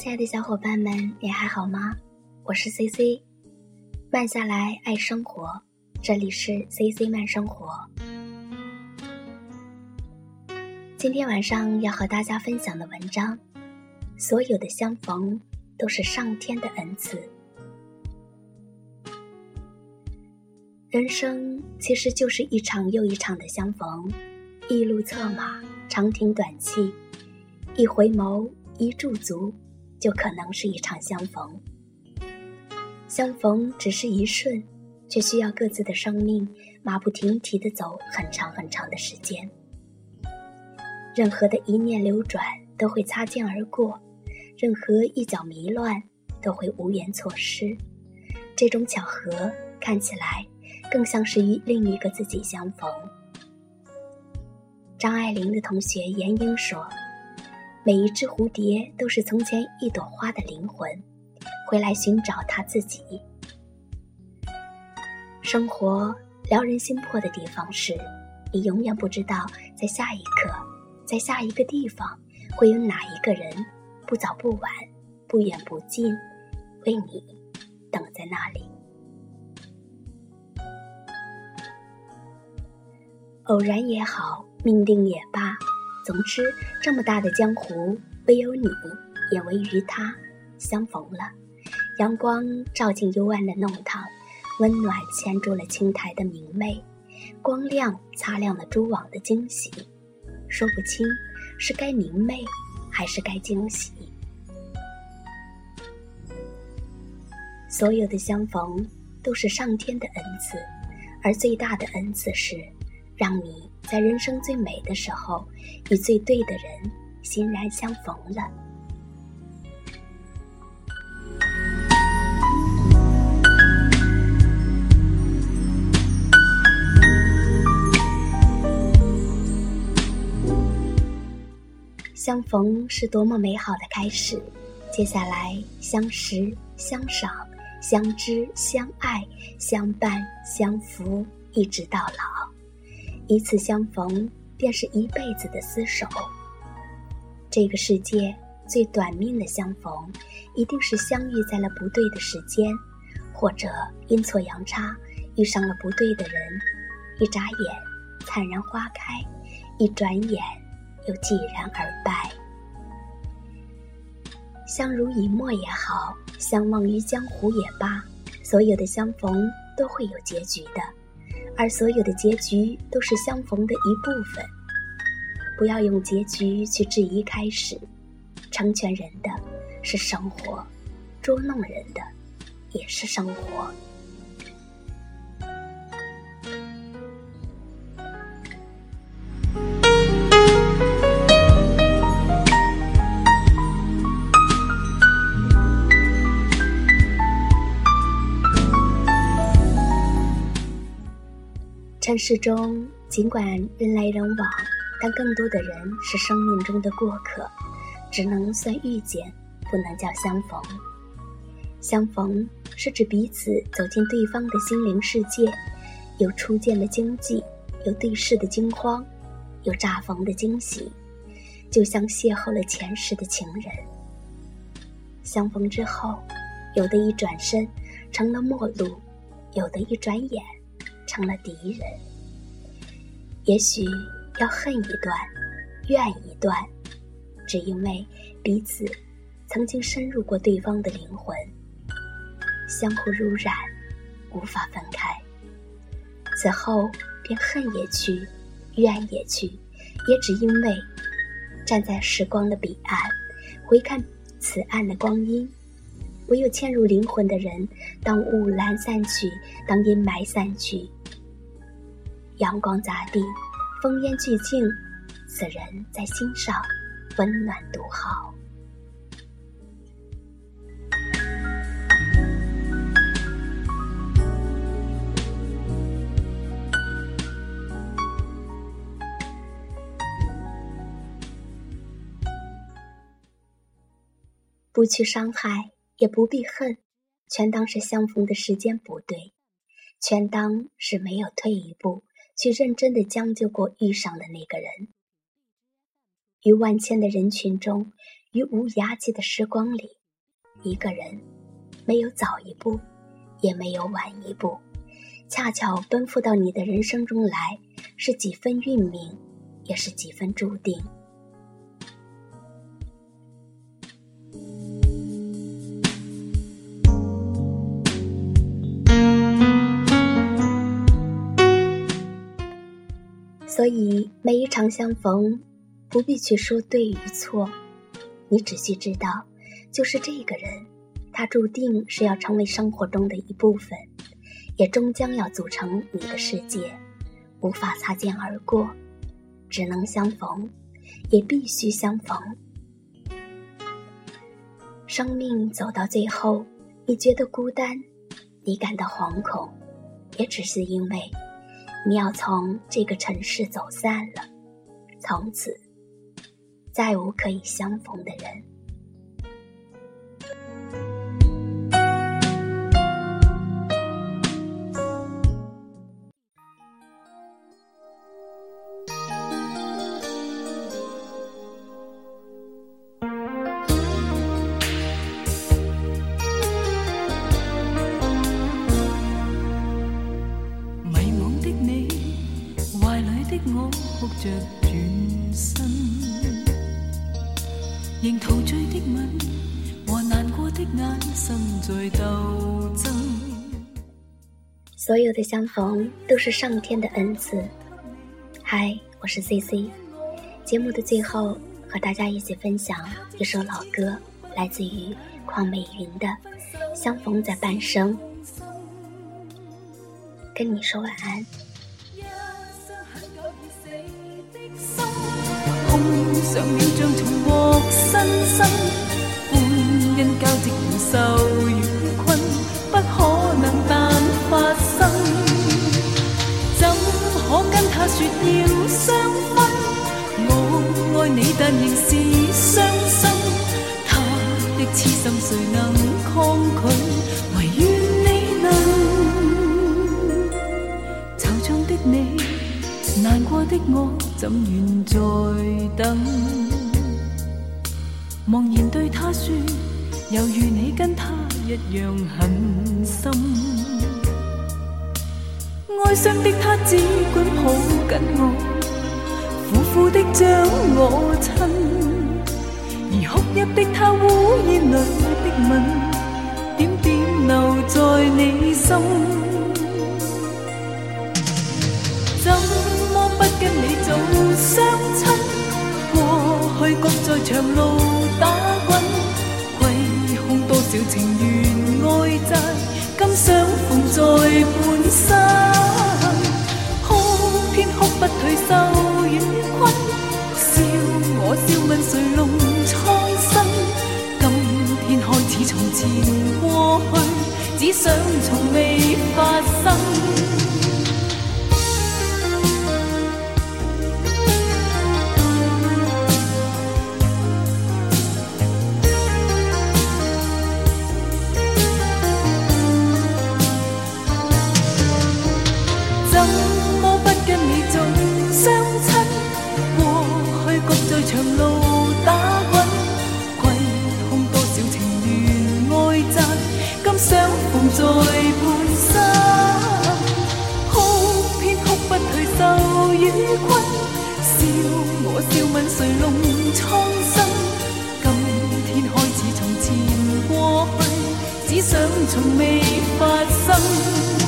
亲爱的小伙伴们，你还好吗？我是 C C，慢下来爱生活，这里是 C C 慢生活。今天晚上要和大家分享的文章，《所有的相逢都是上天的恩赐》。人生其实就是一场又一场的相逢，一路策马，长亭短憩，一回眸，一驻足。就可能是一场相逢，相逢只是一瞬，却需要各自的生命马不停蹄地走很长很长的时间。任何的一念流转都会擦肩而过，任何一脚迷乱都会无缘错失。这种巧合看起来更像是与另一个自己相逢。张爱玲的同学严英说。每一只蝴蝶都是从前一朵花的灵魂，回来寻找它自己。生活撩人心魄的地方是，你永远不知道在下一刻，在下一个地方，会有哪一个人，不早不晚，不远不近，为你等在那里。偶然也好，命定也罢。总之，这么大的江湖，唯有你，也唯与他相逢了。阳光照进幽暗的弄堂，温暖牵住了青苔的明媚，光亮擦亮了蛛网的惊喜。说不清，是该明媚，还是该惊喜。所有的相逢，都是上天的恩赐，而最大的恩赐是，让你。在人生最美的时候，与最对的人欣然相逢了。相逢是多么美好的开始，接下来相识、相赏、相知、相爱、相伴、相扶，一直到老。一次相逢，便是一辈子的厮守。这个世界最短命的相逢，一定是相遇在了不对的时间，或者阴错阳差遇上了不对的人。一眨眼，灿然花开；一转眼，又寂然而败。相濡以沫也好，相忘于江湖也罢，所有的相逢都会有结局的。而所有的结局都是相逢的一部分。不要用结局去质疑开始。成全人的，是生活；捉弄人的，也是生活。城市中，尽管人来人往，但更多的人是生命中的过客，只能算遇见，不能叫相逢。相逢是指彼此走进对方的心灵世界，有初见的惊悸，有对视的惊慌，有乍逢的惊喜，就像邂逅了前世的情人。相逢之后，有的一转身成了陌路，有的一转眼。成了敌人，也许要恨一段，怨一段，只因为彼此曾经深入过对方的灵魂，相互濡染，无法分开。此后便恨也去，怨也去，也只因为站在时光的彼岸，回看此岸的光阴，唯有嵌入灵魂的人，当雾岚散去，当阴霾散去。阳光杂地，风烟俱静，此人在心上，温暖独好。不去伤害，也不必恨，全当是相逢的时间不对，全当是没有退一步。去认真的将就过遇上的那个人，于万千的人群中，于无涯际的时光里，一个人，没有早一步，也没有晚一步，恰巧奔赴到你的人生中来，是几分运命，也是几分注定。所以，每一场相逢，不必去说对与错，你只需知道，就是这个人，他注定是要成为生活中的一部分，也终将要组成你的世界，无法擦肩而过，只能相逢，也必须相逢。生命走到最后，你觉得孤单，你感到惶恐，也只是因为。你要从这个城市走散了，从此再无可以相逢的人。我哭仍陶醉的的吻和在所有的相逢都是上天的恩赐。嗨，我是 CC。节目的最后，和大家一起分享一首老歌，来自于邝美云的《相逢在半生》，跟你说晚安。上了象重获新生，欢欣交织，不受冤困，不可能但发生。怎可跟他说要双婚？我爱你，但仍是伤心。他的痴心谁能抗拒？唯愿。难过的我怎愿再等？茫然对他说，犹如你跟他一样狠心。哀伤的他只管抱紧我，苦苦的将我亲。而哭泣的他，乌烟里的吻，点点留在你心。各在長路打滾，亏空多少情緣愛債，今相逢在半生。哭偏哭不退受與困，笑我笑問誰弄苍生？今天開始，從前過去，只想從未發生。半生，哭，偏哭不退受与困；笑我笑问谁弄苍生？今天开始，从前过去，只想从未发生。